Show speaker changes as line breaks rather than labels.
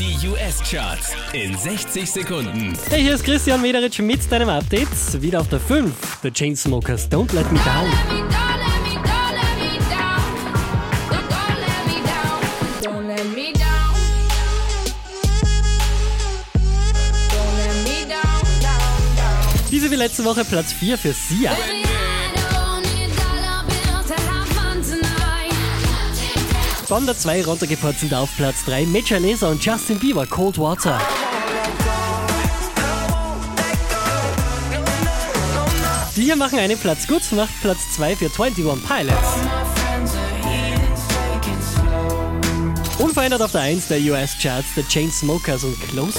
Die US-Charts in 60 Sekunden.
Hey, hier ist Christian Mederitsch mit deinem Update. Wieder auf der 5. The Chainsmokers Don't Let Me Down. Diese wie letzte Woche Platz 4 für Sia. Von der 2 runtergepurzelt auf Platz 3 Major Lazer und Justin Bieber Cold Water. Die hier machen einen Platz gut, macht Platz 2 für 21 Pilots. Unverändert auf der 1 der US-Charts The Chainsmokers und Closer.